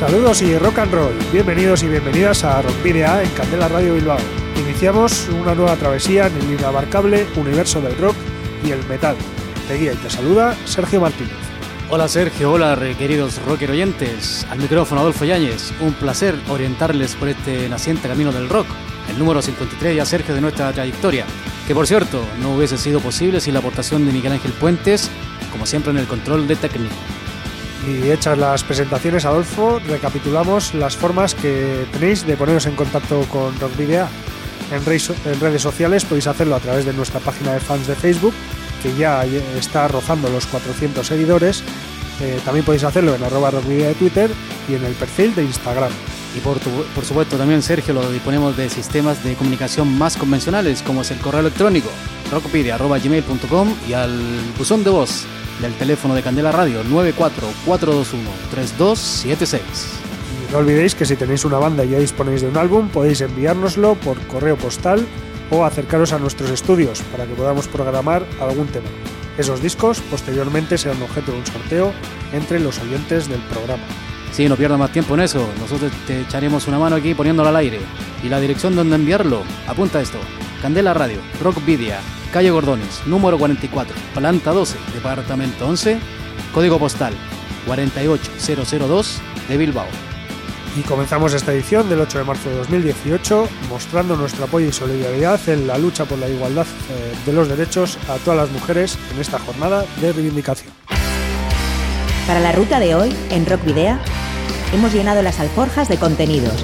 Saludos y rock and roll. Bienvenidos y bienvenidas a Rock Video en Candela Radio Bilbao. Iniciamos una nueva travesía en el inabarcable universo del rock y el metal. Te guía y te saluda Sergio Martínez. Hola Sergio, hola queridos rocker oyentes. Al micrófono Adolfo Yáñez. Un placer orientarles por este naciente camino del rock. El número 53 ya Sergio de nuestra trayectoria. Que por cierto, no hubiese sido posible sin la aportación de Miguel Ángel Puentes, como siempre en el control de técnico. Y hechas las presentaciones, Adolfo, recapitulamos las formas que tenéis de poneros en contacto con Rock Video. En, redes sociales podéis hacerlo a través de nuestra página de fans de Facebook, que ya está rozando los 400 seguidores. Eh, también podéis hacerlo en arroba rockvidea de Twitter y en el perfil de Instagram. Y por, por supuesto también, Sergio, lo disponemos de sistemas de comunicación más convencionales, como es el correo electrónico rockpedia.gmail.com y al buzón de voz del teléfono de Candela Radio 944213276. Y no olvidéis que si tenéis una banda y ya disponéis de un álbum, podéis enviárnoslo por correo postal o acercaros a nuestros estudios para que podamos programar algún tema. Esos discos posteriormente serán objeto de un sorteo entre los oyentes del programa. Sí, no pierda más tiempo en eso. Nosotros te echaremos una mano aquí poniéndolo al aire. Y la dirección donde enviarlo, apunta esto. Candela Radio, Rock Video, calle Gordones, número 44, planta 12, departamento 11, código postal 48002 de Bilbao. Y comenzamos esta edición del 8 de marzo de 2018 mostrando nuestro apoyo y solidaridad en la lucha por la igualdad eh, de los derechos a todas las mujeres en esta jornada de reivindicación. Para la ruta de hoy, en Rock Video, hemos llenado las alforjas de contenidos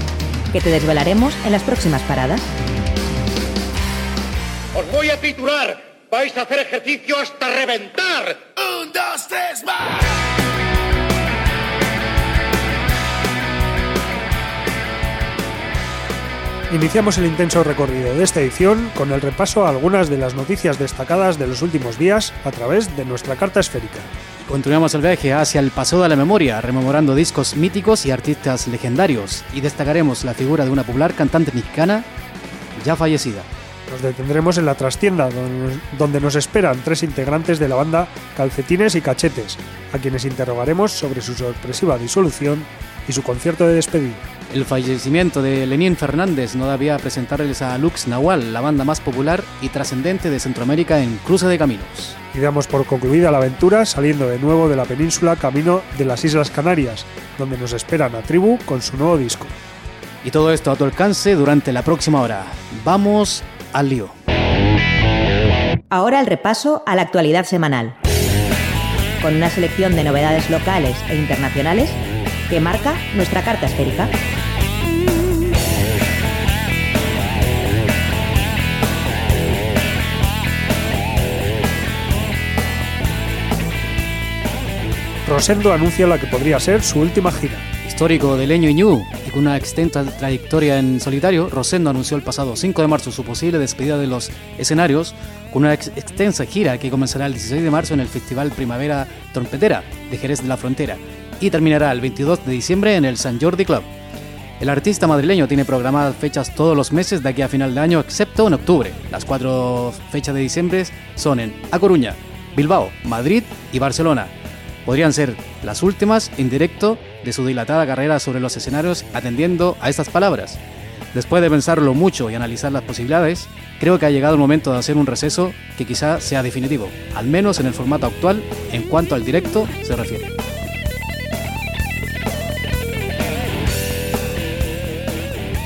que te desvelaremos en las próximas paradas. Os voy a titular. Vais a hacer ejercicio hasta reventar. Un, dos, tres, más. Iniciamos el intenso recorrido de esta edición con el repaso a algunas de las noticias destacadas de los últimos días a través de nuestra carta esférica. Continuamos el viaje hacia el pasado de la memoria, rememorando discos míticos y artistas legendarios, y destacaremos la figura de una popular cantante mexicana ya fallecida. Nos detendremos en la trastienda, donde nos esperan tres integrantes de la banda Calcetines y Cachetes, a quienes interrogaremos sobre su sorpresiva disolución y su concierto de despedida. El fallecimiento de Lenín Fernández no debía presentarles a Lux Nahual, la banda más popular y trascendente de Centroamérica en cruce de caminos. Y damos por concluida la aventura saliendo de nuevo de la península camino de las Islas Canarias, donde nos esperan a Tribu con su nuevo disco. Y todo esto a tu alcance durante la próxima hora. Vamos al lío. Ahora el repaso a la actualidad semanal, con una selección de novedades locales e internacionales que marca nuestra carta esférica. Rosendo anuncia la que podría ser su última gira histórico de Leño y una extensa trayectoria en solitario, Rosendo anunció el pasado 5 de marzo su posible despedida de los escenarios con una extensa gira que comenzará el 16 de marzo en el Festival Primavera Trompetera de Jerez de la Frontera y terminará el 22 de diciembre en el San Jordi Club. El artista madrileño tiene programadas fechas todos los meses de aquí a final de año, excepto en octubre. Las cuatro fechas de diciembre son en A Coruña, Bilbao, Madrid y Barcelona. Podrían ser las últimas en directo de su dilatada carrera sobre los escenarios atendiendo a estas palabras. Después de pensarlo mucho y analizar las posibilidades, creo que ha llegado el momento de hacer un receso que quizá sea definitivo, al menos en el formato actual en cuanto al directo se refiere.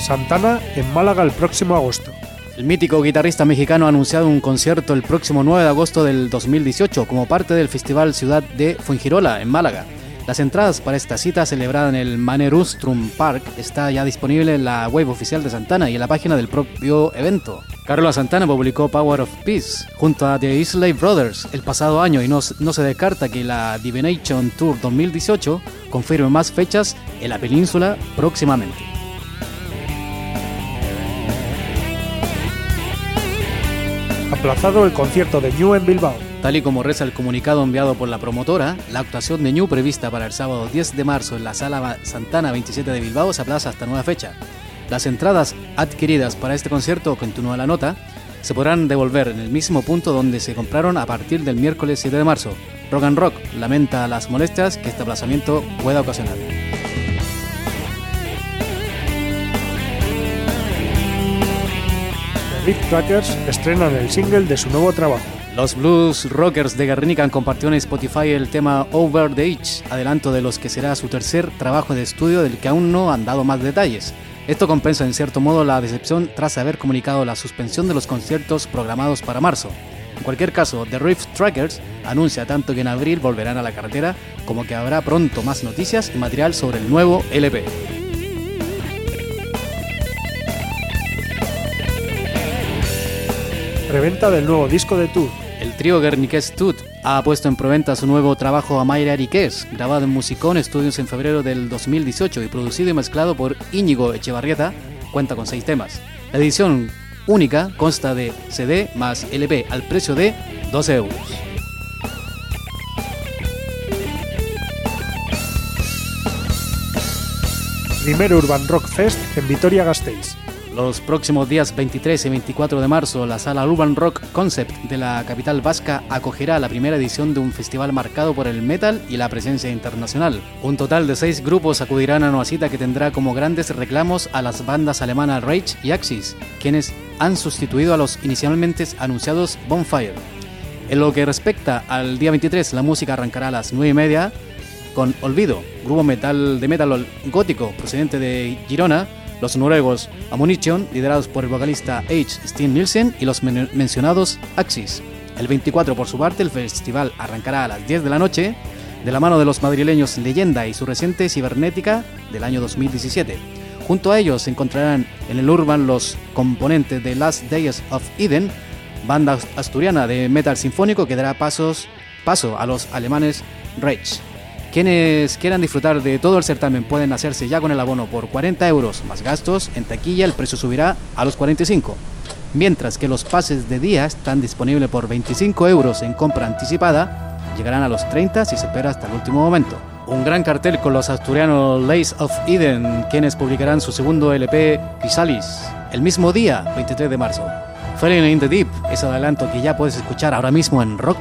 Santana en Málaga el próximo agosto. El mítico guitarrista mexicano ha anunciado un concierto el próximo 9 de agosto del 2018 como parte del Festival Ciudad de Fuengirola en Málaga Las entradas para esta cita celebrada en el Manerustrum Park está ya disponible en la web oficial de Santana y en la página del propio evento. Carlos Santana publicó Power of Peace junto a The Islay Brothers el pasado año y no, no se descarta que la Divination Tour 2018 confirme más fechas en la península próximamente. Aplazado el concierto de New en Bilbao. Tal y como reza el comunicado enviado por la promotora, la actuación de New prevista para el sábado 10 de marzo en la Sala Santana 27 de Bilbao se aplaza hasta nueva fecha. Las entradas adquiridas para este concierto, continúa la nota, se podrán devolver en el mismo punto donde se compraron a partir del miércoles 7 de marzo. Rock and Rock lamenta las molestias que este aplazamiento pueda ocasionar. Big Trackers estrenan el single de su nuevo trabajo. Los Blues Rockers de Guernica compartió en Spotify el tema Over the Edge, adelanto de los que será su tercer trabajo de estudio del que aún no han dado más detalles. Esto compensa en cierto modo la decepción tras haber comunicado la suspensión de los conciertos programados para marzo. En cualquier caso, The Rift Trackers anuncia tanto que en abril volverán a la carretera como que habrá pronto más noticias y material sobre el nuevo LP. Reventa del nuevo disco de Tour. El trío Guerniqués Tut ha puesto en preventa su nuevo trabajo Amaire Ariqués, grabado en Musicón Studios en febrero del 2018 y producido y mezclado por Íñigo Echevarrieta, cuenta con seis temas. La edición única consta de CD más LP al precio de 12 euros. Primer Urban Rock Fest en Vitoria-Gasteiz. Los próximos días 23 y 24 de marzo, la sala Urban Rock Concept de la capital vasca acogerá la primera edición de un festival marcado por el metal y la presencia internacional. Un total de seis grupos acudirán a una cita que tendrá como grandes reclamos a las bandas alemanas Rage y Axis, quienes han sustituido a los inicialmente anunciados Bonfire. En lo que respecta al día 23, la música arrancará a las 9 y media con Olvido, grupo metal de metal gótico procedente de Girona, los noruegos Ammunition, liderados por el vocalista H. Steen Nielsen, y los mencionados Axis. El 24, por su parte, el festival arrancará a las 10 de la noche, de la mano de los madrileños Leyenda y su reciente Cibernética del año 2017. Junto a ellos se encontrarán en el Urban los componentes de Last Days of Eden, banda asturiana de metal sinfónico que dará pasos, paso a los alemanes Rage. Quienes quieran disfrutar de todo el certamen pueden hacerse ya con el abono por 40 euros más gastos. En taquilla el precio subirá a los 45. Mientras que los pases de día están disponibles por 25 euros en compra anticipada, llegarán a los 30 si se espera hasta el último momento. Un gran cartel con los asturianos Lace of Eden, quienes publicarán su segundo LP Pisalis el mismo día, 23 de marzo. Falling in the Deep es adelanto que ya puedes escuchar ahora mismo en Rock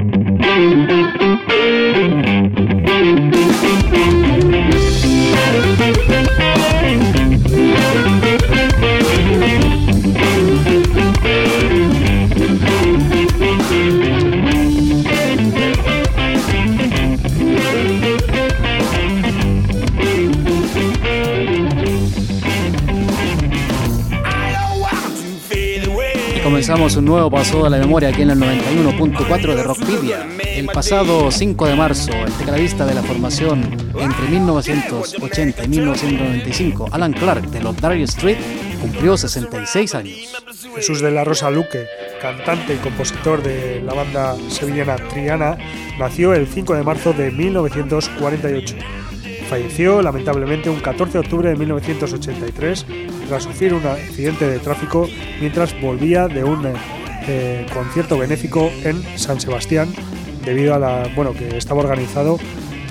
Comenzamos un nuevo paso a la memoria aquí en el 91.4 de Rockpedia. El pasado 5 de marzo, el tecladista de la formación entre 1980 y 1995, Alan Clark de los Dire Street, cumplió 66 años. Jesús de la Rosa Luque, cantante y compositor de la banda sevillana Triana, nació el 5 de marzo de 1948. Falleció lamentablemente un 14 de octubre de 1983 tras sufrir un accidente de tráfico mientras volvía de un eh, concierto benéfico en San Sebastián debido a la bueno que estaba organizado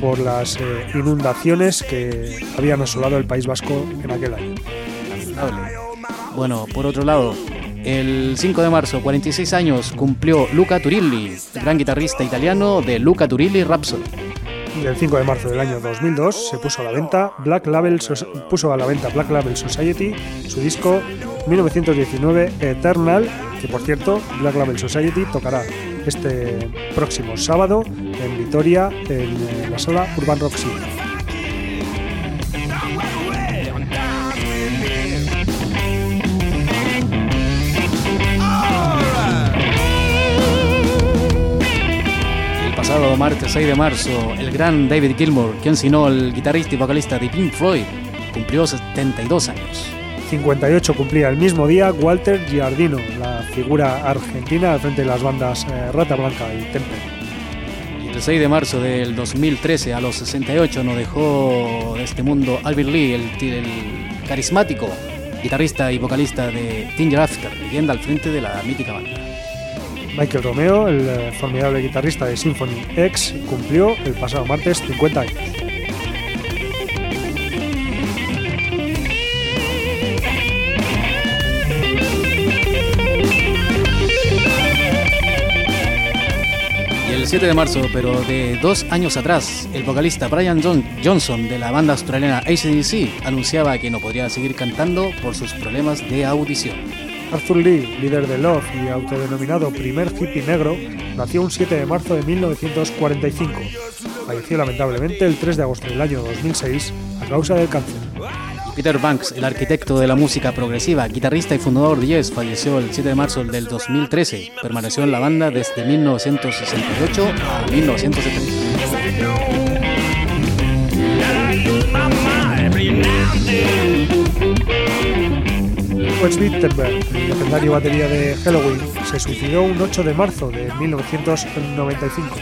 por las eh, inundaciones que habían asolado el País Vasco en aquel año. Bueno, por otro lado, el 5 de marzo, 46 años, cumplió Luca Turilli, gran guitarrista italiano de Luca Turilli Rhapsody el 5 de marzo del año 2002 se puso a la venta Black Label puso a la venta Black Label Society su disco 1919 Eternal que por cierto Black Label Society tocará este próximo sábado en Vitoria en la sala Urban Rock City. Pasado martes 6 de marzo, el gran David Gilmour, quien sino el guitarrista y vocalista de Pink Floyd, cumplió 72 años. 58 cumplía el mismo día Walter Giardino, la figura argentina al frente de las bandas eh, Rata Blanca y Temple. El 6 de marzo del 2013, a los 68, nos dejó de este mundo Albert Lee, el, el carismático guitarrista y vocalista de Ginger After, leyenda al frente de la mítica banda. Michael Romeo, el eh, formidable guitarrista de Symphony X, cumplió el pasado martes 50 años. Y el 7 de marzo, pero de dos años atrás, el vocalista Brian Johnson de la banda australiana ACDC anunciaba que no podría seguir cantando por sus problemas de audición. Arthur Lee, líder de Love y autodenominado primer hippie negro, nació un 7 de marzo de 1945. Falleció lamentablemente el 3 de agosto del año 2006 a causa del cáncer. Peter Banks, el arquitecto de la música progresiva, guitarrista y fundador de Yes, falleció el 7 de marzo del 2013. Permaneció en la banda desde 1968 a 1970. Wes Wittenberg, el legendario batería de Halloween, se suicidó un 8 de marzo de 1995.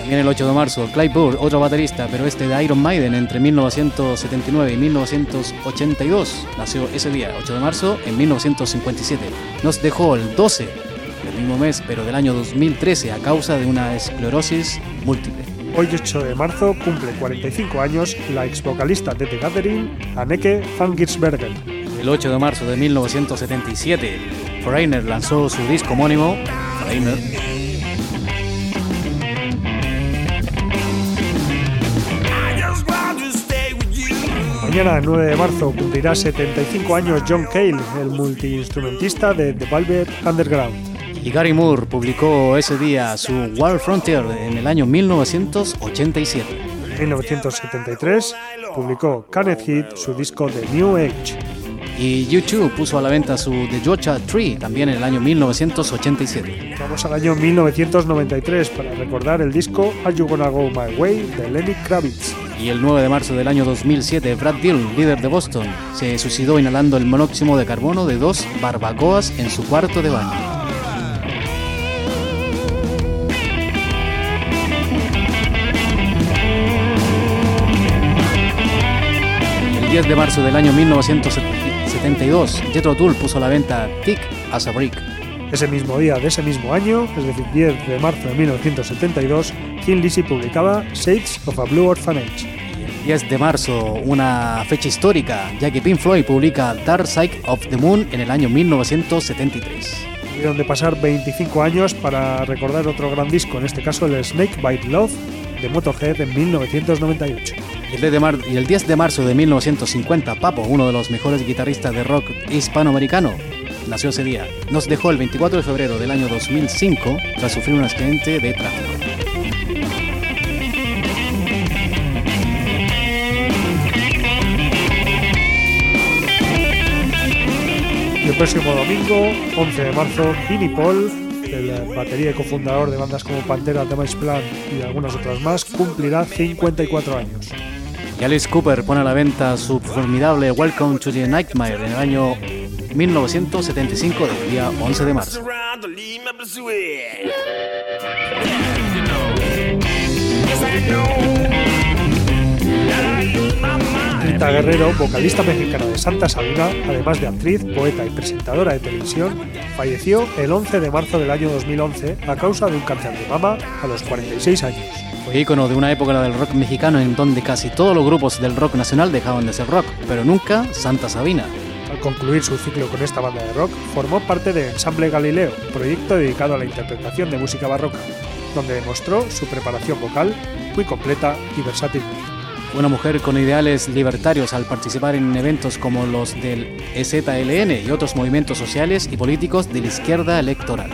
También el 8 de marzo, Clive Burr, otro baterista, pero este de Iron Maiden entre 1979 y 1982, nació ese día, 8 de marzo, en 1957. Nos dejó el 12 del mismo mes, pero del año 2013, a causa de una esclerosis múltiple. Hoy 8 de marzo cumple 45 años la ex vocalista de The Gathering, Anneke van Giersbergen. El 8 de marzo de 1977, Foreigner lanzó su disco homónimo, Foreigner. Mañana, 9 de marzo, cumplirá 75 años John Cale, el multiinstrumentista de The Velvet Underground. Y Gary Moore publicó ese día su Wild Frontier en el año 1987. En 1973 publicó Kenneth Heat su disco The New Age. Y YouTube puso a la venta su The Georgia Tree también en el año 1987. Vamos al año 1993 para recordar el disco Are You Gonna Go My Way de Lenny Kravitz. Y el 9 de marzo del año 2007, Brad Dill, líder de Boston, se suicidó inhalando el monóxido de carbono de dos barbacoas en su cuarto de baño. El 10 de marzo del año 1970 1972, Jethro Tull puso a la venta Tick as a Brick. Ese mismo día de ese mismo año, es decir, 10 de marzo de 1972, King Lizzy publicaba Shades of a Blue Orphanage. 10 de marzo, una fecha histórica, ya que Pink Floyd publica Dark Side of the Moon en el año 1973. Tuvieron de pasar 25 años para recordar otro gran disco, en este caso el Snake Bite Love de Motorhead en 1998. El 10 de mar- y el 10 de marzo de 1950, Papo, uno de los mejores guitarristas de rock hispanoamericano, nació ese día. Nos dejó el 24 de febrero del año 2005 tras sufrir un accidente de tráfico. El próximo domingo, 11 de marzo, Vinnie Paul, el batería y cofundador de bandas como Pantera, Damage Plan y algunas otras más, cumplirá 54 años. Y Alice Cooper pone a la venta su formidable Welcome to the Nightmare en el año 1975, del día 11 de marzo. Rita Guerrero, vocalista mexicana de Santa Sabina, además de actriz, poeta y presentadora de televisión, falleció el 11 de marzo del año 2011 a causa de un cáncer de mama a los 46 años. Fue ícono de una época del rock mexicano en donde casi todos los grupos del rock nacional dejaban de ser rock, pero nunca Santa Sabina. Al concluir su ciclo con esta banda de rock, formó parte de Ensamble Galileo, proyecto dedicado a la interpretación de música barroca, donde demostró su preparación vocal muy completa y versátil. Una mujer con ideales libertarios al participar en eventos como los del EZLN y otros movimientos sociales y políticos de la izquierda electoral.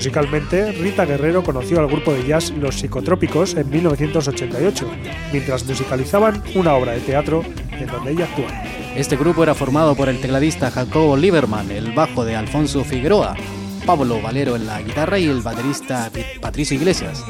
Musicalmente, Rita Guerrero conoció al grupo de jazz Los Psicotrópicos en 1988, mientras musicalizaban una obra de teatro en donde ella actuaba. Este grupo era formado por el tecladista Jacobo Lieberman, el bajo de Alfonso Figueroa, Pablo Valero en la guitarra y el baterista Patricio Iglesias.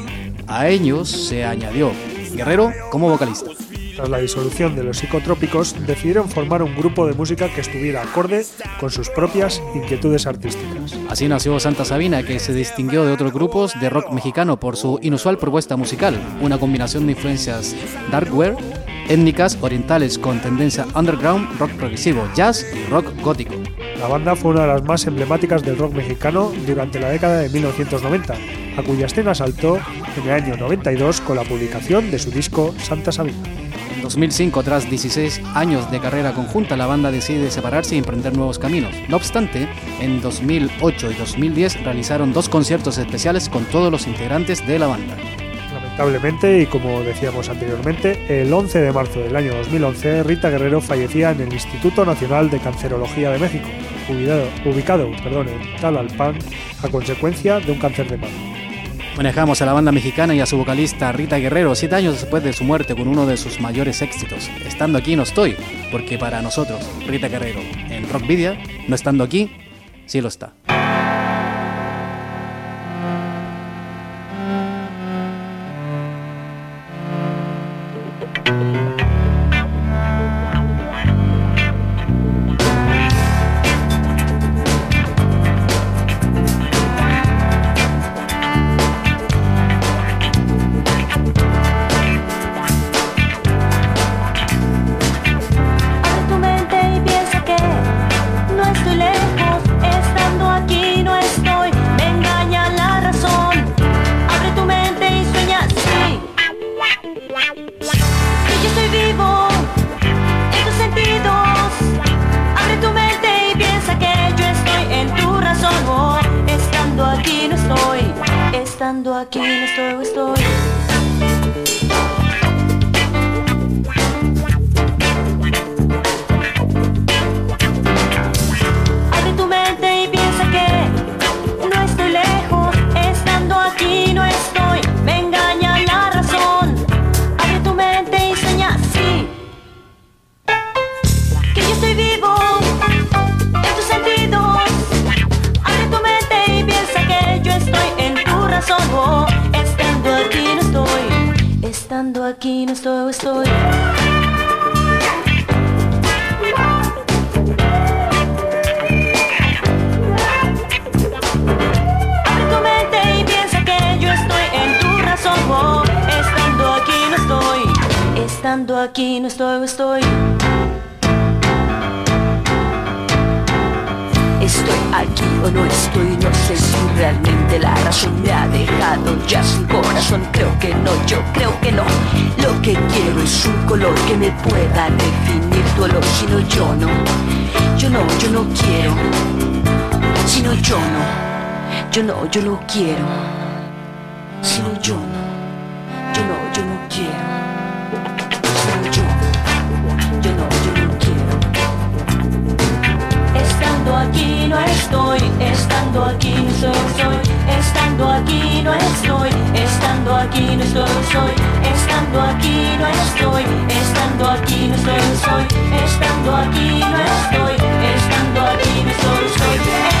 A ellos se añadió Guerrero como vocalista. Tras la disolución de los psicotrópicos, decidieron formar un grupo de música que estuviera acorde con sus propias inquietudes artísticas. Así nació Santa Sabina, que se distinguió de otros grupos de rock mexicano por su inusual propuesta musical, una combinación de influencias darkware, étnicas orientales con tendencia underground, rock progresivo, jazz y rock gótico. La banda fue una de las más emblemáticas del rock mexicano durante la década de 1990, a cuya escena saltó en el año 92 con la publicación de su disco Santa Sabina. En 2005, tras 16 años de carrera conjunta, la banda decide separarse y emprender nuevos caminos. No obstante, en 2008 y 2010 realizaron dos conciertos especiales con todos los integrantes de la banda. Lamentablemente, y como decíamos anteriormente, el 11 de marzo del año 2011, Rita Guerrero fallecía en el Instituto Nacional de Cancerología de México, ubicado, ubicado perdón, en Talalpan, a consecuencia de un cáncer de mama. Manejamos a la banda mexicana y a su vocalista Rita Guerrero siete años después de su muerte con uno de sus mayores éxitos. Estando aquí no estoy, porque para nosotros, Rita Guerrero, en Rockvidia, no estando aquí, sí lo está. Pueda definir tu olor, si no yo no. Yo no, yo no quiero. Si no yo no. Yo no, yo no quiero. Si no yo no. Yo no, yo no quiero. Si no yo. Yo aquí no estoy, estando aquí no soy, soy, estando aquí no estoy, estando aquí no estoy, soy, estando aquí no estoy, estando aquí no estoy, soy, estando aquí no estoy, estando aquí no estoy, soy,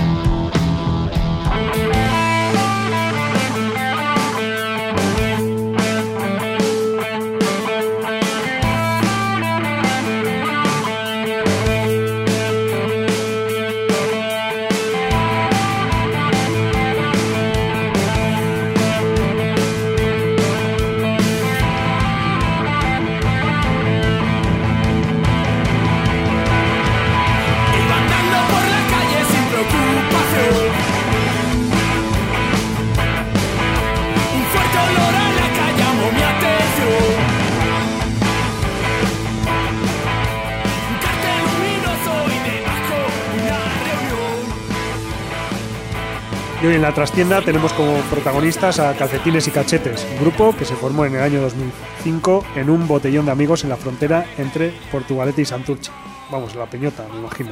En la trastienda tenemos como protagonistas a Calcetines y Cachetes, un grupo que se formó en el año 2005 en un botellón de amigos en la frontera entre Portugalete y Santurce. Vamos, la peñota, me imagino.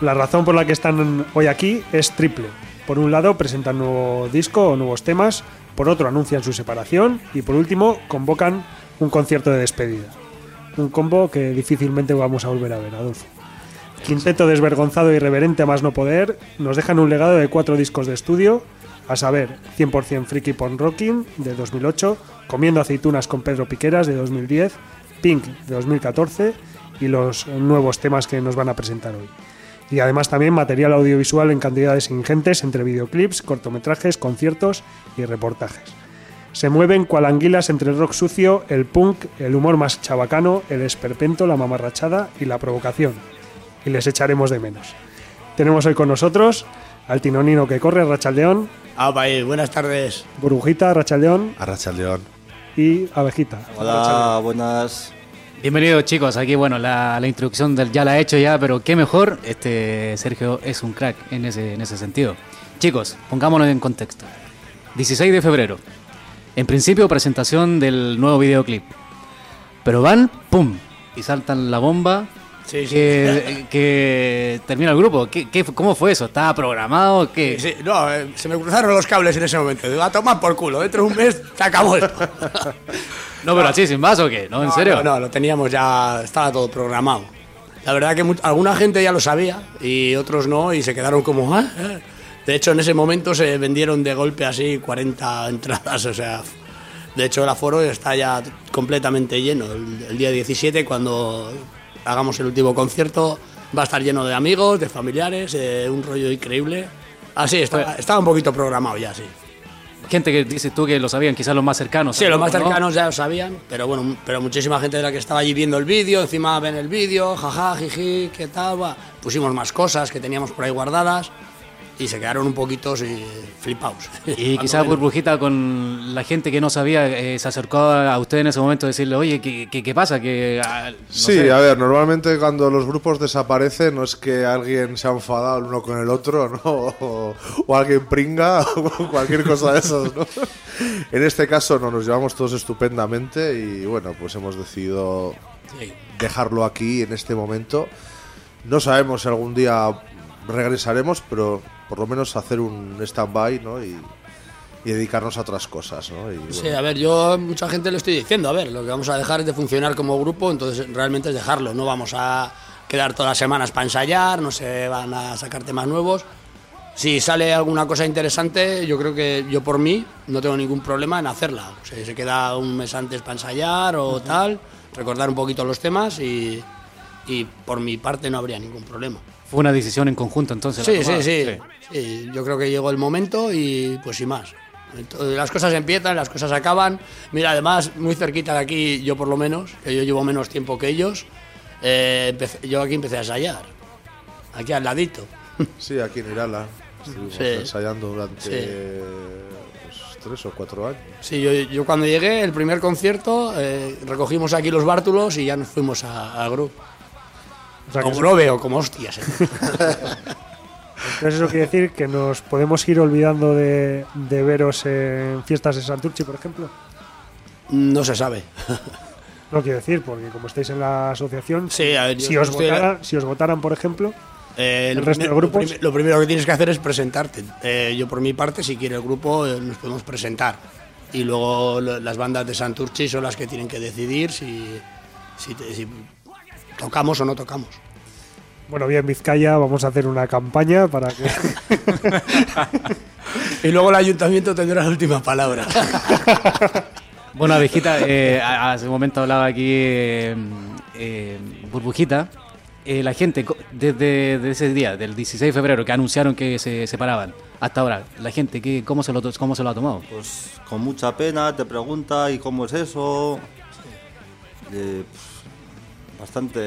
La razón por la que están hoy aquí es triple. Por un lado, presentan nuevo disco o nuevos temas, por otro, anuncian su separación y por último, convocan un concierto de despedida. Un combo que difícilmente vamos a volver a ver, Adolfo. Quinteto desvergonzado y irreverente a más no poder, nos dejan un legado de cuatro discos de estudio, a saber, 100% Freaky Porn Rocking de 2008, Comiendo aceitunas con Pedro Piqueras de 2010, Pink de 2014 y los nuevos temas que nos van a presentar hoy. Y además también material audiovisual en cantidades ingentes entre videoclips, cortometrajes, conciertos y reportajes. Se mueven cual anguilas entre el rock sucio, el punk, el humor más chabacano, el esperpento, la mamarrachada y la provocación. Y les echaremos de menos. Tenemos hoy con nosotros al tinonino que corre, Rachaldeón, Ah, país, buenas tardes. Burbujita, Rachaldeón Arracha el león. y Abejita. Hola, buenas. Bienvenidos chicos, aquí bueno, la, la introducción del ya la he hecho ya, pero qué mejor, este Sergio es un crack en ese, en ese sentido. Chicos, pongámonos en contexto. 16 de febrero, en principio presentación del nuevo videoclip, pero van, ¡pum! y saltan la bomba Sí, sí. que, que termina el grupo. ¿Qué, qué- cómo fue eso? ¿Estaba programado? ¿Qué? Sí, no, eh, se me cruzaron los cables en ese momento. Digo, a tomar por culo, dentro de un mes se acabó esto. No, pero así sin más o qué? ¿No? ¿En serio? No, no, lo teníamos ya, estaba todo programado. La verdad que alguna gente ya lo sabía y otros no y se quedaron como... "Ah, ah". De hecho, en ese momento se vendieron de golpe así 40 entradas, o sea... De hecho, el aforo está ya completamente lleno. El, el día 17, cuando hagamos el último concierto, va a estar lleno de amigos, de familiares, eh, un rollo increíble. Así, estaba, estaba un poquito programado ya, sí. Gente que dices tú que lo sabían, quizás los más cercanos. Sí, los más ¿no? cercanos ya lo sabían, pero bueno, pero muchísima gente de la que estaba allí viendo el vídeo, encima ven el vídeo, jaja, jiji, qué tal, va. Pusimos más cosas que teníamos por ahí guardadas y se quedaron un poquito sí, flipados. Y quizás Burbujita con la gente que no sabía eh, se acercó a usted en ese momento a decirle, oye, ¿qué, qué, qué pasa? Que, ah, no Sí, sé". a ver, normalmente cuando los grupos desaparecen no es que alguien se ha enfadado el uno con el otro, ¿no? O, o alguien pringa o cualquier cosa de esas, ¿no? En este caso no, nos llevamos todos estupendamente y bueno, pues hemos decidido dejarlo aquí en este momento. No sabemos si algún día regresaremos, pero por lo menos hacer un stand-by, ¿no? Y, y dedicarnos a otras cosas, ¿no? Y, Sí, a ver, yo mucha gente le estoy diciendo, a ver, lo que vamos a dejar es de funcionar como grupo, entonces realmente es dejarlo, no vamos a quedar todas las semanas para ensayar, no se van a sacar temas nuevos. Si sale alguna cosa interesante, yo creo que yo por mí no tengo ningún problema en hacerla. O sea, se queda un mes antes para ensayar o tal, recordar un poquito los temas y, y por mi parte no habría ningún problema. Fue una decisión en conjunto entonces. la Sí, sí, sí, sí. Yo creo que llegó el momento y pues sin más. Entonces, las cosas empiezan, las cosas acaban. Mira, además, muy cerquita de aquí, yo por lo menos, que yo llevo menos tiempo que ellos, eh, empecé- yo aquí empecé a ensayar. Aquí al ladito. sí, aquí en Irala estuvimos Sí. ensayando durante Sí. pues, tres o cuatro años. Sí, yo, yo cuando llegué, el primer concierto, eh, recogimos aquí los bártulos y ya nos fuimos a, a Gru. O sea, que O eso- Grove o como hostias. eh. Entonces eso quiere decir que nos podemos ir olvidando de, de veros en fiestas de Santurchi, por ejemplo. no se sabe. No quiero decir, porque como estáis en la asociación, Sí, ver, si, os si os votaran, por ejemplo, Eh, ¿El lo resto de primer- grupos? Lo, prim- lo primero que tienes que hacer es presentarte. Eh, yo por mi parte, si quiere el grupo, eh, nos podemos presentar. Y luego lo- las bandas de Santurchi son las que tienen que decidir si, si, te- si tocamos o no tocamos. bueno, bien Vizcaya, vamos a hacer una campaña para que... Y luego el ayuntamiento tendrá la última palabra. Bueno, abejita, eh, hace un momento hablaba aquí eh, eh, Burbujita. Eh, la gente, desde de ese día, del 16 de febrero, que anunciaron que se separaban, hasta ahora, la gente, ¿qué, cómo, se lo, ¿cómo se lo ha tomado? Pues con mucha pena te pregunta, ¿y cómo es eso? Eh, pf, bastante...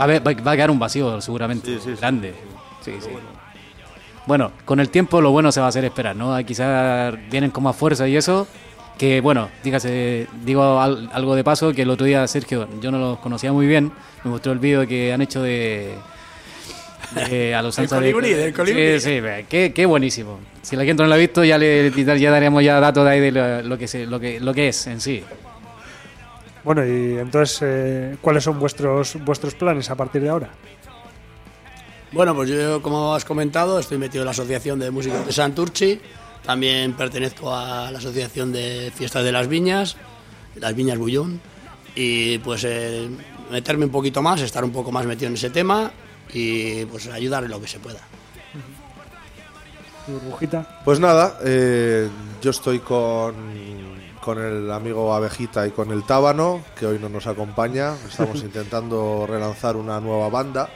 Va a, haber- va- va a quedar un vacío seguramente Sí, sí, grande. Sí, sí. Bueno, con el tiempo lo bueno se va a hacer esperar, ¿no? Quizás vienen con más fuerza y eso. Que bueno, dígase, digo al- algo de paso, que el otro día Sergio, yo no los conocía muy bien, me mostró el vídeo que han hecho de, de a los Del Santos de- colibrí, del colibrí. Sí, sí, qué, qué buenísimo. Si la gente no lo ha visto, ya le ya daríamos ya datos de ahí de lo, lo que se, lo que lo que es en sí. Bueno, y entonces, eh, ¿cuáles son vuestros, vuestros planes a partir de ahora? Bueno, pues yo, como has comentado, estoy metido en la Asociación de Músicos de Santurchi. También pertenezco a la Asociación de Fiestas de las Viñas, las Viñas Bullón. Y pues eh, meterme un poquito más, estar un poco más metido en ese tema y pues ayudar en lo que se pueda. Burbujita. Pues nada, eh, yo estoy con, con el amigo Abejita y con el Tábano, que hoy no nos acompaña. Estamos intentando relanzar una nueva banda.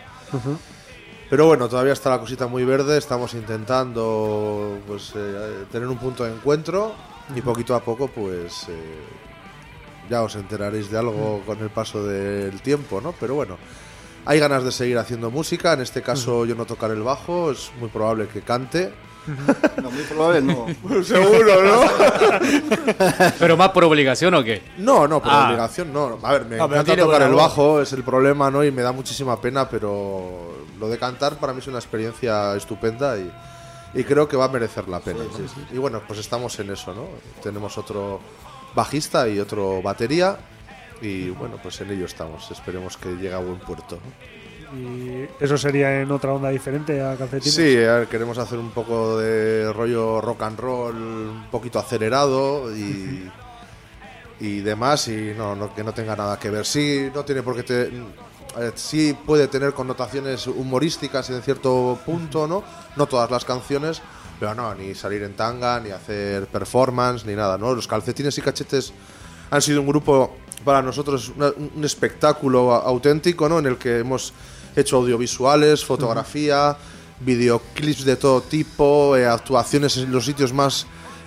Pero bueno, todavía está la cosita muy verde. Estamos intentando pues, eh, tener un punto de encuentro y poquito a poco, pues eh, ya os enteraréis de algo con el paso del tiempo, ¿no? Pero bueno, hay ganas de seguir haciendo música. En este caso, yo no tocaré el bajo, es muy probable que cante. No, muy probable no. Seguro, ¿no? ¿Pero más por obligación o qué? No, no, por Ah. obligación no. A ver, me No, encanta tocar el voz. bajo, es el problema, ¿no? Y me da muchísima pena, pero lo de cantar para mí es una experiencia estupenda y, y creo que va a merecer la pena. ¿no? Y bueno, pues estamos en eso, ¿no? Tenemos otro bajista y otro batería y bueno, pues en ello estamos. Esperemos que llegue a buen puerto. ¿no? Y eso sería en otra onda diferente a Calcetines. Sí, queremos hacer un poco de rollo rock and roll, un poquito acelerado y, y demás, y no, no- que no tenga nada que ver. Sí, no tiene por qué te- eh, sí puede tener connotaciones humorísticas en cierto punto, ¿no? No todas las canciones, pero no, ni salir en tanga, ni hacer performance, ni nada, ¿no? Los calcetines y cachetes han sido un grupo para nosotros un espectáculo auténtico, ¿no? En el que hemos hecho audiovisuales, fotografía, videoclips de todo tipo, eh, actuaciones en los sitios más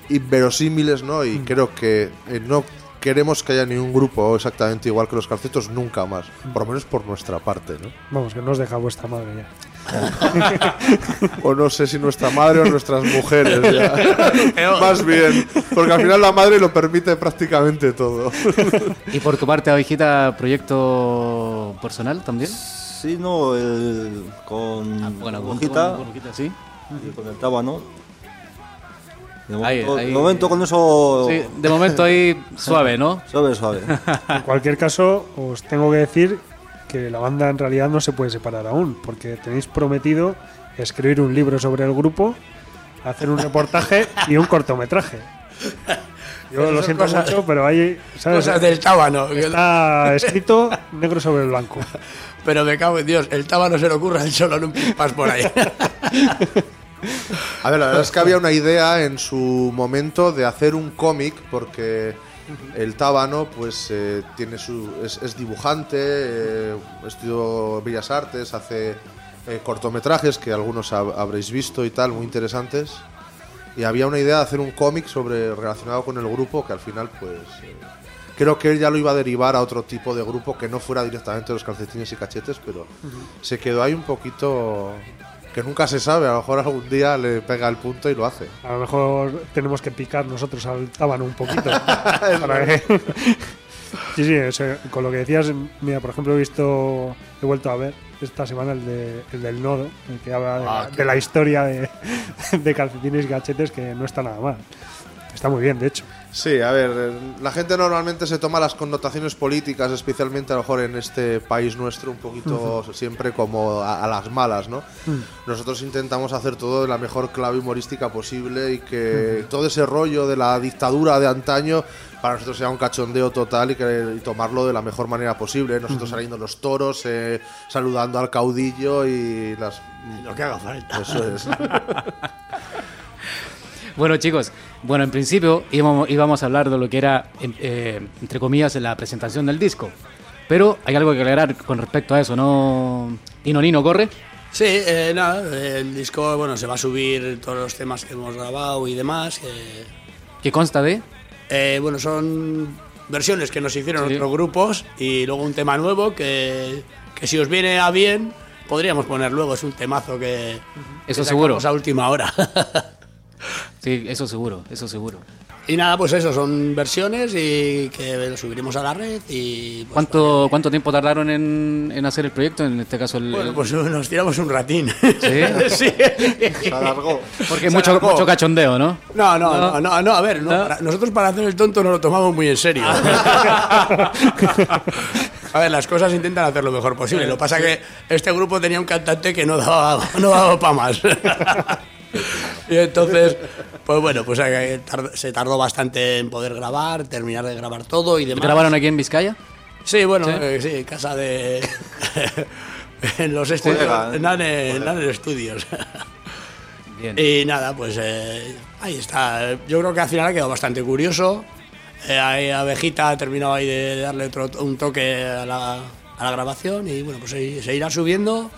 inverosímiles, ¿no? Y creo que eh, no queremos que haya ni un grupo exactamente igual que los calcetos nunca más. Por lo menos por nuestra parte, ¿no? Vamos, que no os deja vuestra madre ya. O no sé si nuestra madre o nuestras mujeres. ya. Más bien. Porque al final la madre lo permite prácticamente todo. Y por tu parte, abejita, proyecto personal también. Sí, no, el- con Bueno, con Brujita, sí. y con el tábano. De Ahí- momento, ahí- de momento con eso Sí, de momento ahí suave, ¿no? suave, suave. En cualquier caso, os tengo que decir que la banda en realidad no se puede separar aún, porque tenéis prometido escribir un libro sobre el grupo, hacer un reportaje y un cortometraje. Yo Pero lo siento cosas- mucho, pero hay, ¿sabes? Cosas del tábano. que- Está escrito negro sobre blanco. Pero me cago en Dios, el tábano se le ocurra él solo en un pipas por ahí. A ver, la verdad es que había una idea en su momento de hacer un cómic porque el tábano pues eh, tiene su es, es dibujante, eh, estudió Bellas Artes, hace eh, cortometrajes que algunos hab- habréis visto y tal, muy interesantes. Y había una idea de hacer un cómic sobre relacionado con el grupo que al final pues eh, creo que él ya lo iba a derivar a otro tipo de grupo que no fuera directamente los calcetines y cachetes, pero se quedó ahí un poquito que nunca se sabe, a lo mejor algún día le pega el punto y lo hace. A lo mejor tenemos que picar nosotros al tábano un poquito. sí, sí, o sea, con lo que decías, mira, por ejemplo, he visto, he vuelto a ver esta semana el, de, el del nodo, el que habla de, la, de la historia de, de calcetines y gachetes, que no está nada mal. Está muy bien, de hecho. Sí, a ver, eh, la gente normalmente se toma las connotaciones políticas, especialmente a lo mejor en este país nuestro, un poquito siempre como a, a las malas, ¿no? Nosotros intentamos hacer todo de la mejor clave humorística posible y que todo ese rollo de la dictadura de antaño para nosotros sea un cachondeo total y, que, y tomarlo de la mejor manera posible. Nosotros saliendo los toros, eh, saludando al caudillo y las... Lo que haga falta. Eso es. Bueno, chicos, bueno, en principio íbamos, íbamos a hablar de lo que era, eh, entre comillas, la presentación del disco. Pero hay algo que aclarar con respecto a eso, ¿no? Nino Nino corre. Sí, eh, nada, el disco, bueno, se va a subir todos los temas que hemos grabado y demás. que consta de. eh, bueno, son versiones que nos hicieron Sí. otros grupos y luego un tema nuevo que, que si os viene a bien podríamos poner luego. Es un temazo que, Eso que seguro. a última hora. Sí, eso seguro, eso seguro. y nada, pues eso, son versiones y que lo subiremos a la red y... pues, ¿Cuánto, ¿Cuánto tiempo tardaron en, en hacer el proyecto? En este caso, el. Bueno, el- pues nos tiramos un ratín. ¿Sí? sí. Se alargó. Porque se mucho, alargó. mucho cachondeo, ¿no? No, no, no, no, no, a ver, no, ¿No? para- nosotros para hacer el tonto nos lo tomamos muy en serio. a ver, las cosas intentan hacer lo mejor posible. Lo que pasa que este grupo tenía un cantante que no daba, no daba para más. y entonces, pues bueno, pues eh, se tardó bastante en poder grabar, terminar de grabar todo y demás. ¿Grabaron aquí en Vizcaya? Sí, bueno, ¿Sí? eh, sí, casa de... en los Juega, estudios, ¿eh? en Nane, Nane Studios. Bien. Y nada, pues eh, ahí está. Yo creo que al final ha quedado bastante curioso. Eh, ahí Abejita ha terminado ahí de darle otro, un toque a la, a la grabación y bueno, pues se, se irá subiendo.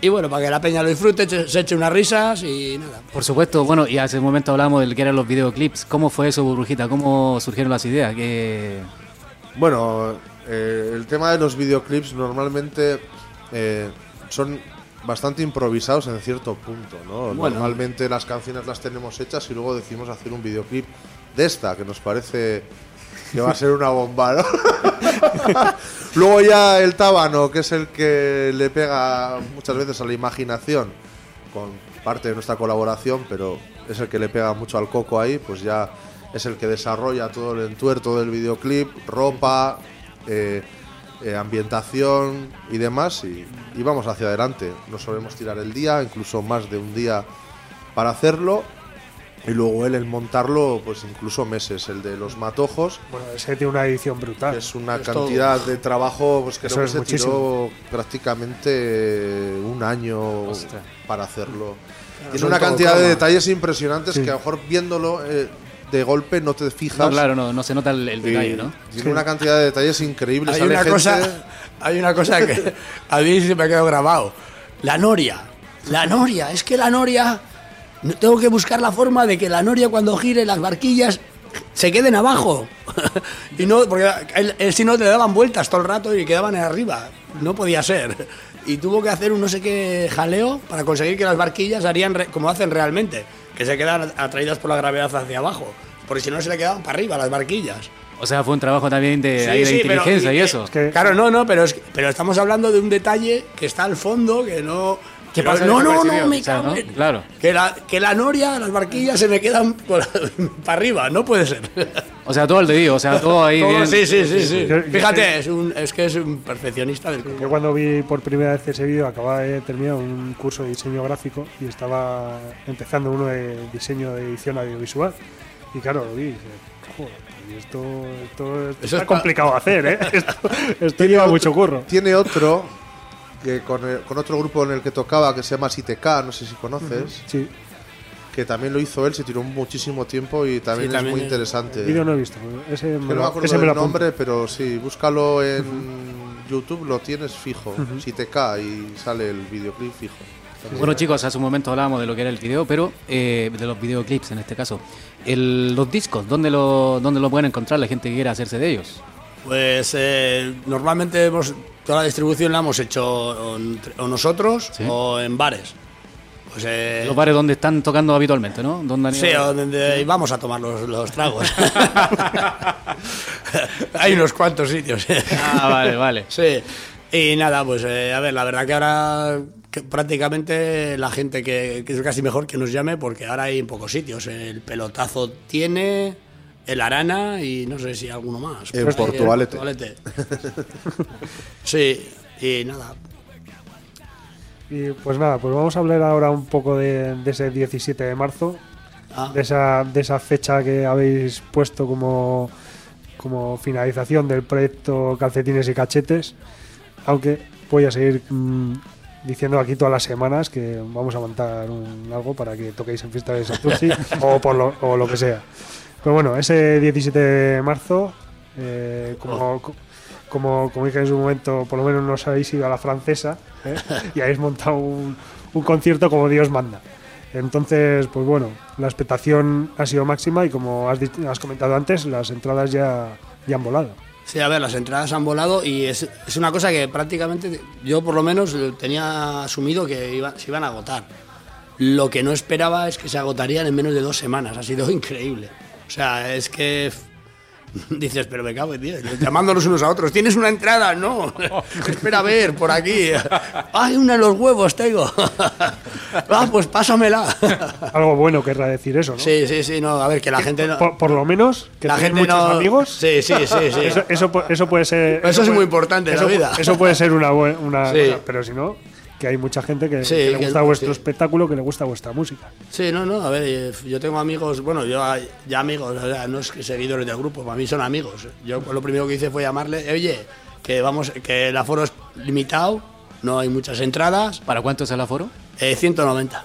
Y bueno, para que la peña lo disfrute, se eche unas risas y nada. Por supuesto, bueno, y hace un momento hablábamos del que eran los videoclips. ¿Cómo fue eso, Burbujita? ¿Cómo surgieron las ideas? ¿Qué... Bueno, eh, el tema de los videoclips normalmente eh, son bastante improvisados en cierto punto, ¿no? Bueno. Normalmente las canciones las tenemos hechas y luego decidimos hacer un videoclip de esta, que nos parece que va a ser una bomba, ¿no? luego ya el tábano, que es el que le pega muchas veces a la imaginación, con parte de nuestra colaboración, pero es el que le pega mucho al coco ahí, pues ya es el que desarrolla todo el entuerto del videoclip, ropa, eh, eh, ambientación y demás, y, y vamos hacia adelante. No solemos tirar el día, incluso más de un día para hacerlo, y luego él el montarlo, pues incluso meses. El de los matojos, Bueno, ese tiene una edición brutal. es una Es todo. cantidad de trabajo pues, que Eso creo que es se muchísimo. tiró prácticamente un año Ostras. para hacerlo. Tiene son una todo cantidad de croma. detalles impresionantes Sí. que a lo mejor viéndolo eh, de golpe no te fijas. No, claro, no, no se nota el, el detalle, ¿no? Tiene una cantidad de detalles increíbles. Hay Sale una, gente- cosa, hay una cosa que a mí se me ha quedado grabado. La noria. La noria. Es que la noria... no- Tengo que buscar la forma de que la noria cuando gire las barquillas se queden abajo. y no, porque él, él si no le daban vueltas todo el rato y quedaban arriba. No podía ser. Y tuvo que hacer un no sé qué jaleo para conseguir que las barquillas harían re- como hacen realmente, que se quedan atraídas por la gravedad hacia abajo. Porque si no se le quedaban para arriba las barquillas. O sea, fue un trabajo también de, Sí, ahí de sí, pero- inteligencia y, y- eso. que- Claro, no, no, pero, es, que- pero estamos hablando de un detalle que está al fondo, que no... ¿Qué pero pasa No, no, no, me O sea, cago ¿no? en- Claro. Que la, que la noria, las barquillas se me quedan por- para arriba, no puede ser. O sea, todo el dedillo, o sea, todo ahí Todo- bien. sí, sí, sí, sí. Yo- yo- Fíjate, es, un, es que es un perfeccionista del Yo cuando vi por primera vez ese vídeo acababa de terminar un curso de diseño gráfico y estaba empezando uno de diseño de edición audiovisual. Y claro, lo vi y dije, joder, y esto, esto, esto Eso está complicado hacer, ¿eh? Esto, esto lleva mucho curro. Tiene otro que con, el- con otro grupo en el que tocaba que se llama SITK, no sé si conoces, Sí, que también lo hizo él, se tiró muchísimo tiempo y también Sí, es muy es- interesante. el vídeo no he visto. Ese Que me no me lo, acuerdo ese me del lo apunto. nombre, pero sí, búscalo en YouTube, lo tienes fijo, SITK y sale el videoclip fijo. Bueno, chicos, hace un momento hablábamos de lo que era el video, pero eh, de los videoclips en este caso. El- los discos, ¿dónde lo, ¿dónde lo pueden encontrar la gente que quiera hacerse de ellos? Pues eh, normalmente hemos, toda la distribución la hemos hecho o, nosotros Sí. o en bares. Pues, eh, Los bares donde están tocando habitualmente, ¿no? ¿Dónde han ido? Sí, donde vamos a tomar los, los tragos. Hay unos cuantos sitios. Ah, vale, vale. Sí. Y nada, pues eh, a ver, la verdad que ahora que prácticamente la gente que, que es casi mejor que nos llame porque ahora hay en pocos sitios. El pelotazo tiene, el arana y no sé si alguno más. En Pues, Portugalete. Portugalete. sí, y nada. Y pues nada, pues vamos a hablar ahora un poco de, de ese 17 de marzo, Ah, de esa, de esa fecha que habéis puesto como, como finalización del proyecto Calcetines y Cachetes, aunque voy a seguir mm, diciendo aquí todas las semanas que vamos a montar un, algo para que toquéis en fiesta de Santurci o, por lo, o lo que sea. Pero bueno, ese 17 de marzo, eh, como, como, como dije en su momento, por lo menos no os habéis ido a la francesa ¿eh? y habéis montado un, un concierto como Dios manda. Entonces, pues bueno, la expectación ha sido máxima y como has, has comentado antes, las entradas ya, ya han volado. Sí, a ver, las entradas han volado y es, es una cosa que prácticamente yo por lo menos tenía asumido que iba- se iban a agotar. Lo que no esperaba es que se agotarían en menos de dos semanas, ha sido increíble. O sea, es que dices, pero me cago en Dios, llamándonos unos a otros, ¿tienes una entrada? No, espera a ver, por aquí. Ay, una de los huevos tengo. ah, pues pásamela. Algo bueno querrá decir eso, ¿no? sí, sí, sí, no, a ver, que la gente no... Por, por lo menos, que la gente muchos no... amigos. Sí, sí, sí, sí. Eso, eso, pu- eso puede ser. Eso es puede- muy importante en la vida. Eso puede ser una buena. Una Sí. pero si no, que hay mucha gente que, Sí, que le que- gusta vuestro sí. espectáculo, que le gusta vuestra música. Sí, no, no, a ver, eh, yo tengo amigos, bueno, yo ah, ya amigos, o sea, no es que seguidores del grupo, para mí son amigos. Yo lo primero que hice fue llamarle, oye, que vamos, que el aforo es limitado, no hay muchas entradas, ¿Para cuánto es el aforo? eh, 190.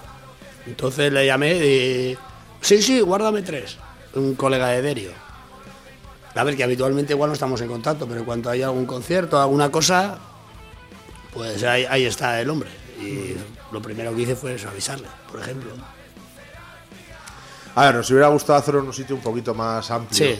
Entonces le llamé y, sí, sí, guárdame tres, un colega de Derio. A ver, que habitualmente igual no estamos en contacto, pero cuando hay algún concierto, alguna cosa, pues ahí, ahí está el hombre. Y lo primero que hice fue eso, avisarle, por ejemplo. A ver, nos hubiera gustado hacer un sitio un poquito más amplio. Sí,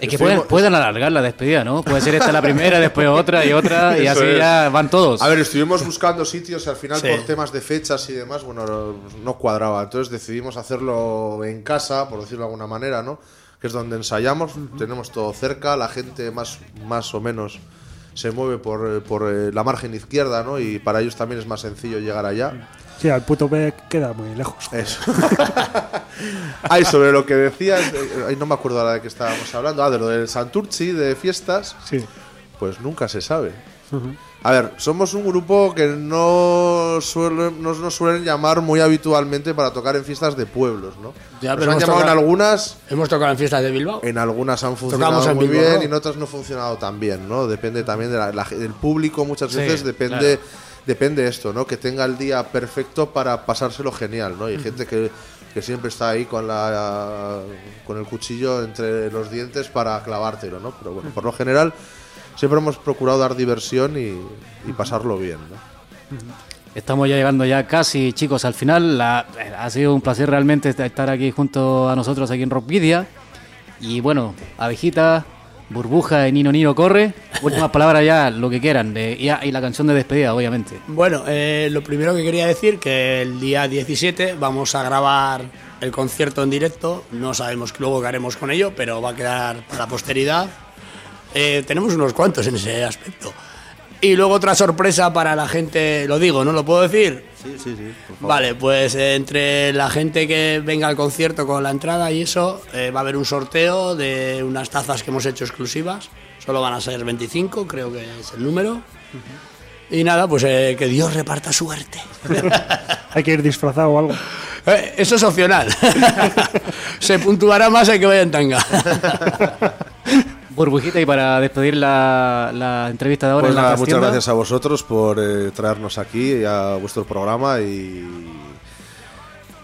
Es que pueden, pueden alargar la despedida, ¿no? Puede ser esta la primera, después otra y otra, y Eso así es. ya van todos. A ver, estuvimos buscando sitios y al final Sí. por temas de fechas y demás, bueno, no- no cuadraba. Entonces decidimos hacerlo en casa, por decirlo de alguna manera, ¿no? Que es donde ensayamos, tenemos todo cerca, la gente más, más o menos se mueve por, eh, por eh, la margen izquierda, ¿no? Y para ellos también es más sencillo llegar allá. Sí, al puto B queda muy lejos. Eso. Ay, sobre lo que decías, eh, ay, no me acuerdo ahora de qué estábamos hablando. Ah, de lo del Santurci, de fiestas. Sí. Pues nunca se sabe. A ver, somos un grupo que no, suelen, no nos suelen llamar muy habitualmente para tocar en fiestas de pueblos, ¿no? Ya, Nos pero han llamado en tocado- algunas, hemos tocado en fiestas de Bilbao. en algunas han funcionado en muy Bilbao bien Rock. y en otras no han funcionado tan bien, ¿no? Depende también de la- la- del público, muchas Sí, veces depende depende esto, ¿no? Que tenga el día perfecto para pasárselo genial, ¿no? Y hay gente que, que siempre está ahí con la con el cuchillo entre los dientes para clavártelo, ¿no? Pero bueno, por lo general siempre hemos procurado dar diversión y, y pasarlo bien, ¿no? Estamos ya llegando ya casi, chicos, al final. La- ha sido un placer realmente estar aquí junto a nosotros aquí en Rockvidia. Y bueno, abejita, burbuja, Nino Nino corre. Últimas palabras ya, lo que quieran. de- y, y la canción de despedida, obviamente. Bueno, eh, lo primero que quería decir que el día 17 vamos a grabar el concierto en directo. No sabemos luego qué haremos con ello, pero va a quedar para la posteridad. Eh, tenemos unos cuantos en ese aspecto. Y luego otra sorpresa para la gente, lo digo, ¿no lo puedo decir? Sí, sí, sí. por favor. Vale, pues eh, entre la gente que venga al concierto con la entrada y eso, eh, va a haber un sorteo de unas tazas que hemos hecho exclusivas. Solo van a ser 25, creo que es el número. Y nada, pues eh, que Dios reparta suerte. Hay que ir disfrazado o algo. Eh, Eso es opcional. Se puntuará más el que vaya en tanga. Burbujita, y para despedir la, la entrevista de ahora Pues en la nada, muchas gracias a vosotros por eh, traernos aquí a vuestro programa y,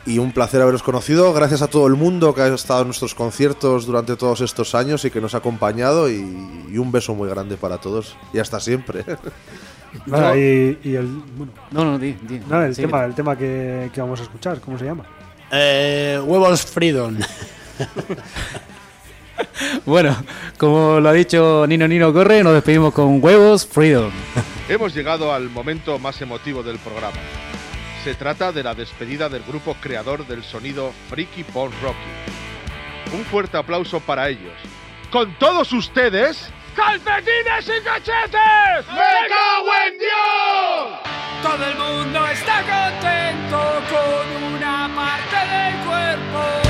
y un placer haberos conocido. Gracias a todo el mundo que ha estado en nuestros conciertos durante todos estos años y que nos ha acompañado y, y un beso muy grande para todos y hasta siempre. Nada, y, y el, bueno, No, no, di, di. nada, el tema, el tema que, que vamos a escuchar, ¿cómo se llama? Eh, huevos Freedom. Bueno, como lo ha dicho Nino Nino Corre, nos despedimos con huevos, Freedom. Hemos llegado al momento más emotivo del programa. Se trata de la despedida del grupo creador del sonido Freaky Punk Rocky. Un fuerte aplauso para ellos. Con todos ustedes, ¡Calcetines y cachetes! ¡Me cago en Dios! Todo el mundo está contento con una parte del cuerpo.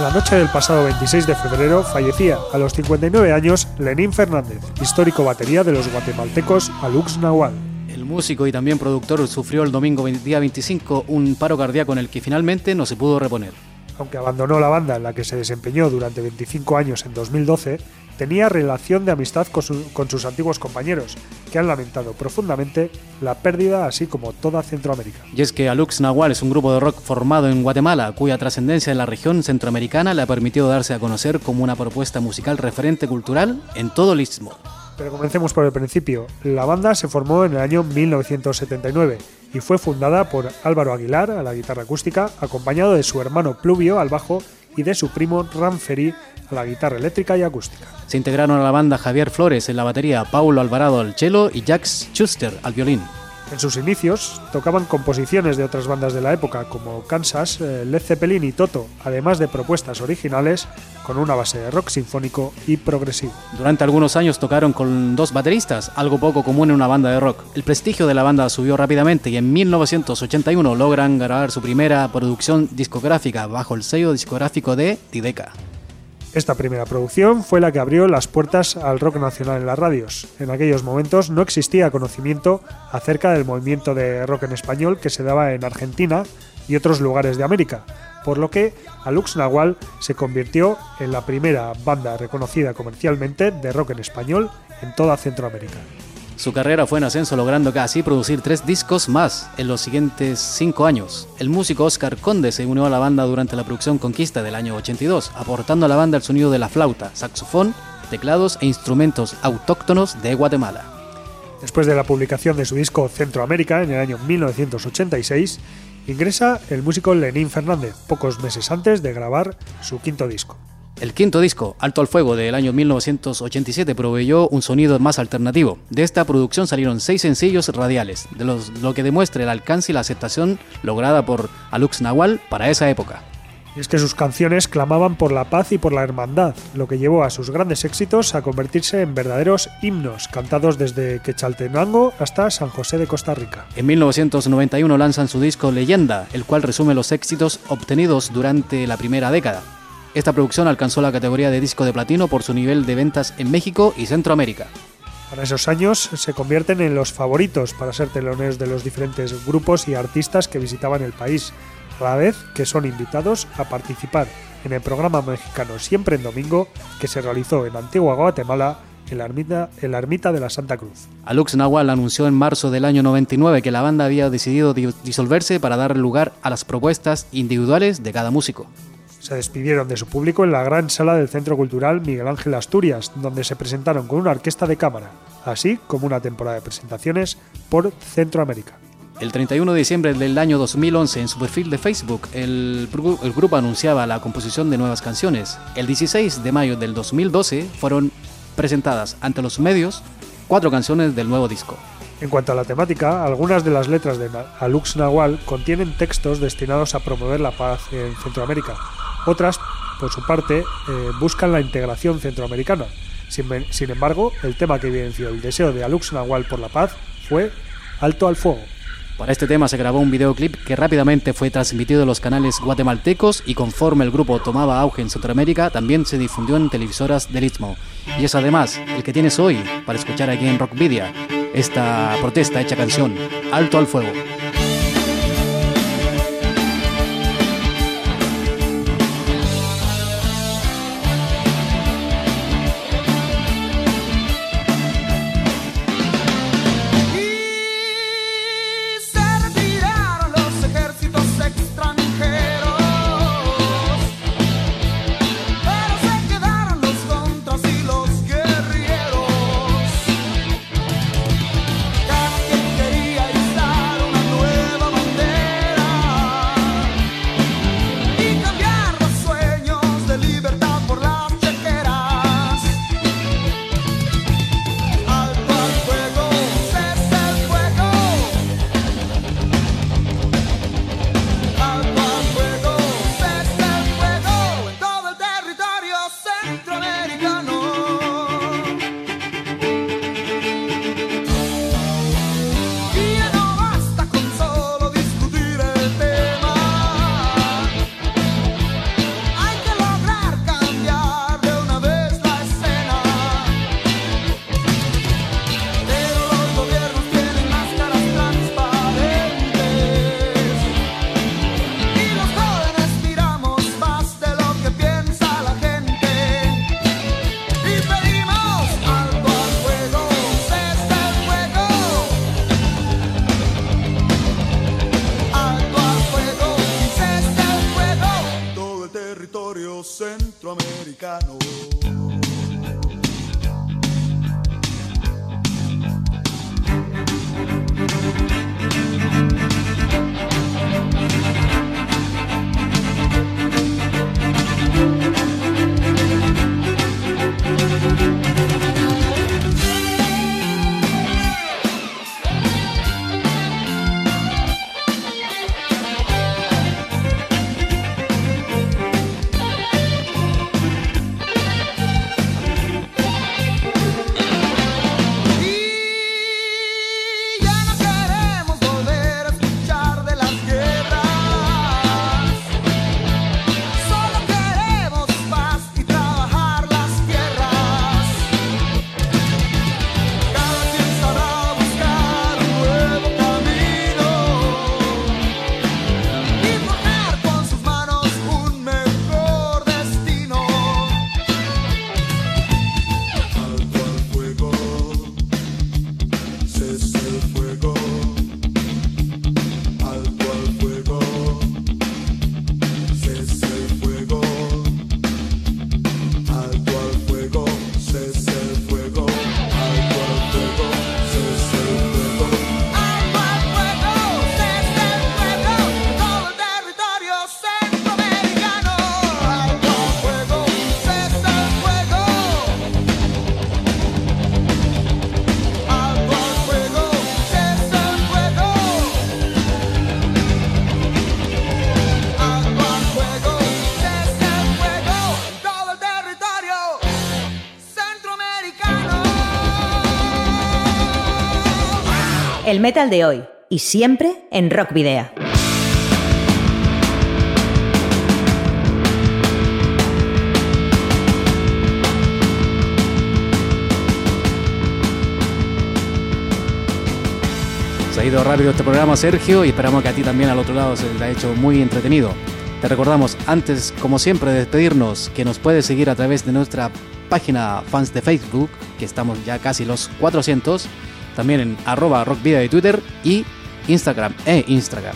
la noche del pasado 26 de febrero fallecía a los 59 años Lenín Fernández, histórico batería de los guatemaltecos Alux Nahual. El músico y también productor sufrió el domingo día 25 un paro cardíaco en el que finalmente no se pudo reponer. Aunque abandonó la banda en la que se desempeñó durante 25 años en 2012, tenía relación de amistad con, su- con sus antiguos compañeros, que han lamentado profundamente la pérdida así como toda Centroamérica. Y es que Alux Nahual es un grupo de rock formado en Guatemala, cuya trascendencia en la región centroamericana le ha permitido darse a conocer como una propuesta musical referente cultural en todo el istmo. Pero comencemos por el principio. La banda se formó en el año 1979 y fue fundada por Álvaro Aguilar a la guitarra acústica, acompañado de su hermano Pluvio al bajo y de su primo Ramferi a la guitarra eléctrica y acústica. Se integraron a la banda Javier Flores en la batería, Paulo Alvarado al cello y Jax Schuster al violín. En sus inicios tocaban composiciones de otras bandas de la época como Kansas, eh, Led Zeppelin y Toto, además de propuestas originales con una base de rock sinfónico y progresivo. Durante algunos años tocaron con dos bateristas, algo poco común en una banda de rock. El prestigio de la banda subió rápidamente y en 1981 logran grabar su primera producción discográfica bajo el sello discográfico de Tideca. Esta primera producción fue la que abrió las puertas al rock nacional en las radios. En aquellos momentos no existía conocimiento acerca del movimiento de rock en español que se daba en Argentina y otros lugares de América, por lo que Alux Nahual se convirtió en la primera banda reconocida comercialmente de rock en español en toda Centroamérica. Su carrera fue en ascenso logrando casi producir tres discos más en los siguientes cinco años. El músico Oscar Conde se unió a la banda durante la producción Conquista del año 82, aportando a la banda el sonido de la flauta, saxofón, teclados e instrumentos autóctonos de Guatemala. Después de la publicación de su disco Centroamérica en el año 1986, ingresa el músico Lenín Fernández, pocos meses antes de grabar su quinto disco. El quinto disco, Alto al Fuego, del año 1987, proveyó un sonido más alternativo. De esta producción salieron seis sencillos radiales, de los, lo que demuestra el alcance y la aceptación lograda por Alux Nahual para esa época. Y es que sus canciones clamaban por la paz y por la hermandad, lo que llevó a sus grandes éxitos a convertirse en verdaderos himnos, cantados desde Quechaltenango hasta San José de Costa Rica. En 1991 lanzan su disco Leyenda, el cual resume los éxitos obtenidos durante la primera década. Esta producción alcanzó la categoría de disco de platino por su nivel de ventas en México y Centroamérica. Para esos años se convierten en los favoritos para ser teloneros de los diferentes grupos y artistas que visitaban el país, a la vez que son invitados a participar en el programa mexicano Siempre en Domingo que se realizó en Antigua Guatemala en la ermita, en la ermita de la Santa Cruz. Alux Nahual anunció en marzo del año 99 que la banda había decidido di- disolverse para dar lugar a las propuestas individuales de cada músico. Se despidieron de su público en la gran sala del Centro Cultural Miguel Ángel Asturias, donde se presentaron con una orquesta de cámara, así como una temporada de presentaciones por Centroamérica. El 31 de diciembre del año 2011, en su perfil de Facebook, el, el grupo anunciaba la composición de nuevas canciones. El 16 de mayo del 2012 fueron presentadas ante los medios cuatro canciones del nuevo disco. En cuanto a la temática, algunas de las letras de Alux Nahual contienen textos destinados a promover la paz en Centroamérica. Otras, por su parte, eh, buscan la integración centroamericana. Sin, embargo, el tema que evidenció el deseo de Alux Nahual por la paz fue Alto al Fuego. Para este tema se grabó un videoclip que rápidamente fue transmitido en los canales guatemaltecos y conforme el grupo tomaba auge en Centroamérica, también se difundió en televisoras del Istmo. Y es además el que tienes hoy para escuchar aquí en Rockvidia, esta protesta hecha canción, Alto al Fuego. El metal de hoy y siempre en Rock Video. Se ha ido rápido este programa, Sergio, y esperamos que a ti también al otro lado se te ha hecho muy entretenido. Te recordamos, antes, como siempre, de despedirnos, que nos puedes seguir a través de nuestra página fans de Facebook, que estamos ya casi los 400, también en arroba rockvida de Twitter y Instagram e Instagram.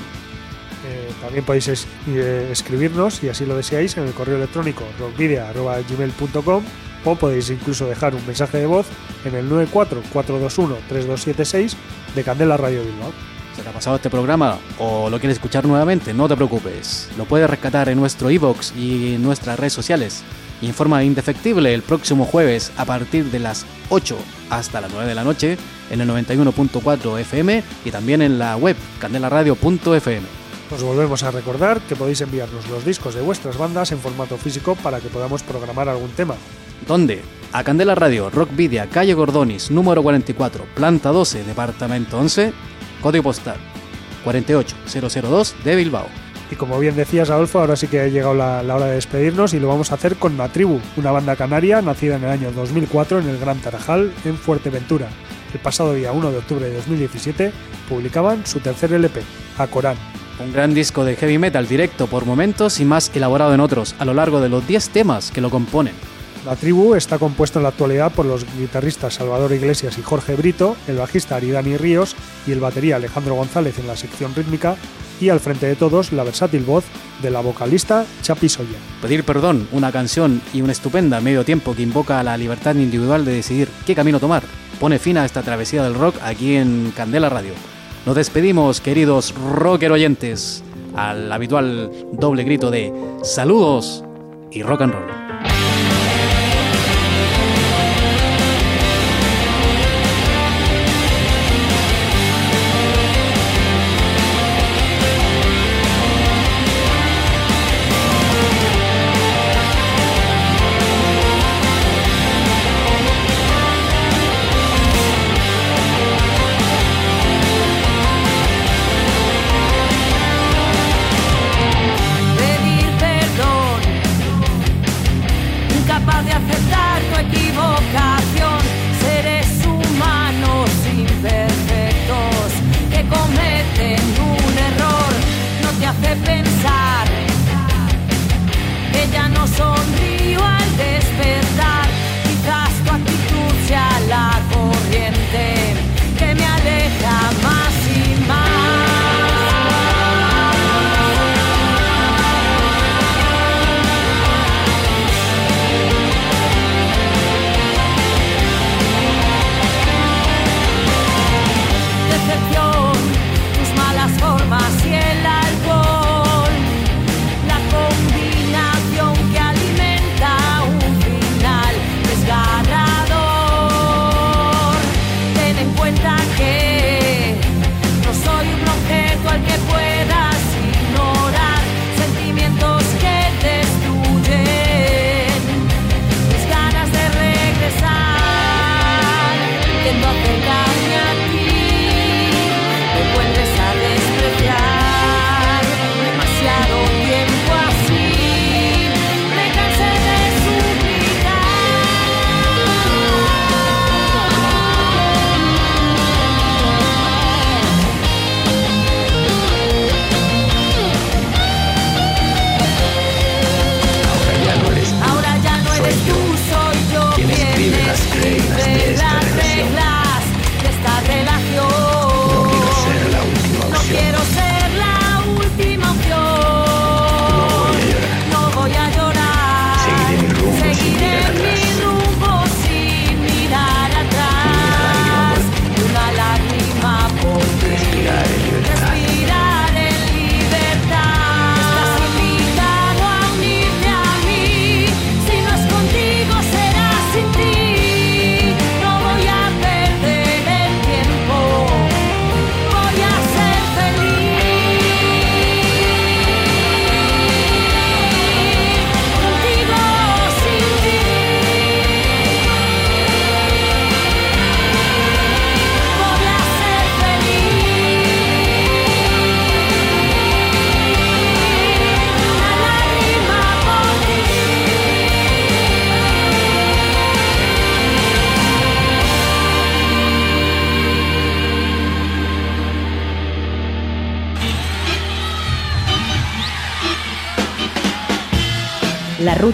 Eh, también podéis es- eh, escribirnos, si así lo deseáis, en el correo electrónico rockvidia.gmail.com o podéis incluso dejar un mensaje de voz en el 944213276 de Candela Radio Bilbao. ¿Se te ha pasado este programa o lo quieres escuchar nuevamente? No te preocupes. Lo puedes rescatar en nuestro iBox y en nuestras redes sociales. Informa indefectible el próximo jueves a partir de las 8 hasta las 9 de la noche en el 91.4 FM y también en la web candelaradio.fm. Os volvemos a recordar que podéis enviarnos los discos de vuestras bandas en formato físico para que podamos programar algún tema. ¿Dónde? A Candela Radio, Rockvidia, calle Gordonis, número 44, planta 12, departamento 11, código postal 48002 de Bilbao. Y como bien decías, Adolfo, ahora sí que ha llegado la, hora de despedirnos y lo vamos a hacer con La Tribu, una banda canaria nacida en el año 2004 en el Gran Tarajal, en Fuerteventura. El pasado día 1 de octubre de 2017 publicaban su tercer LP, A Corán. Un gran disco de heavy metal directo por momentos y más elaborado en otros, a lo largo de los 10 temas que lo componen. La tribu está compuesta en la actualidad por los guitarristas Salvador Iglesias y Jorge Brito, el bajista Aridani Ríos y el batería Alejandro González en la sección rítmica y al frente de todos la versátil voz de la vocalista Chapi Soya. Pedir perdón, una canción y una estupenda medio tiempo que invoca a la libertad individual de decidir qué camino tomar. Pone fin a esta travesía del rock aquí en Candela Radio. Nos despedimos, queridos rocker oyentes, al habitual doble grito de saludos y rock and roll.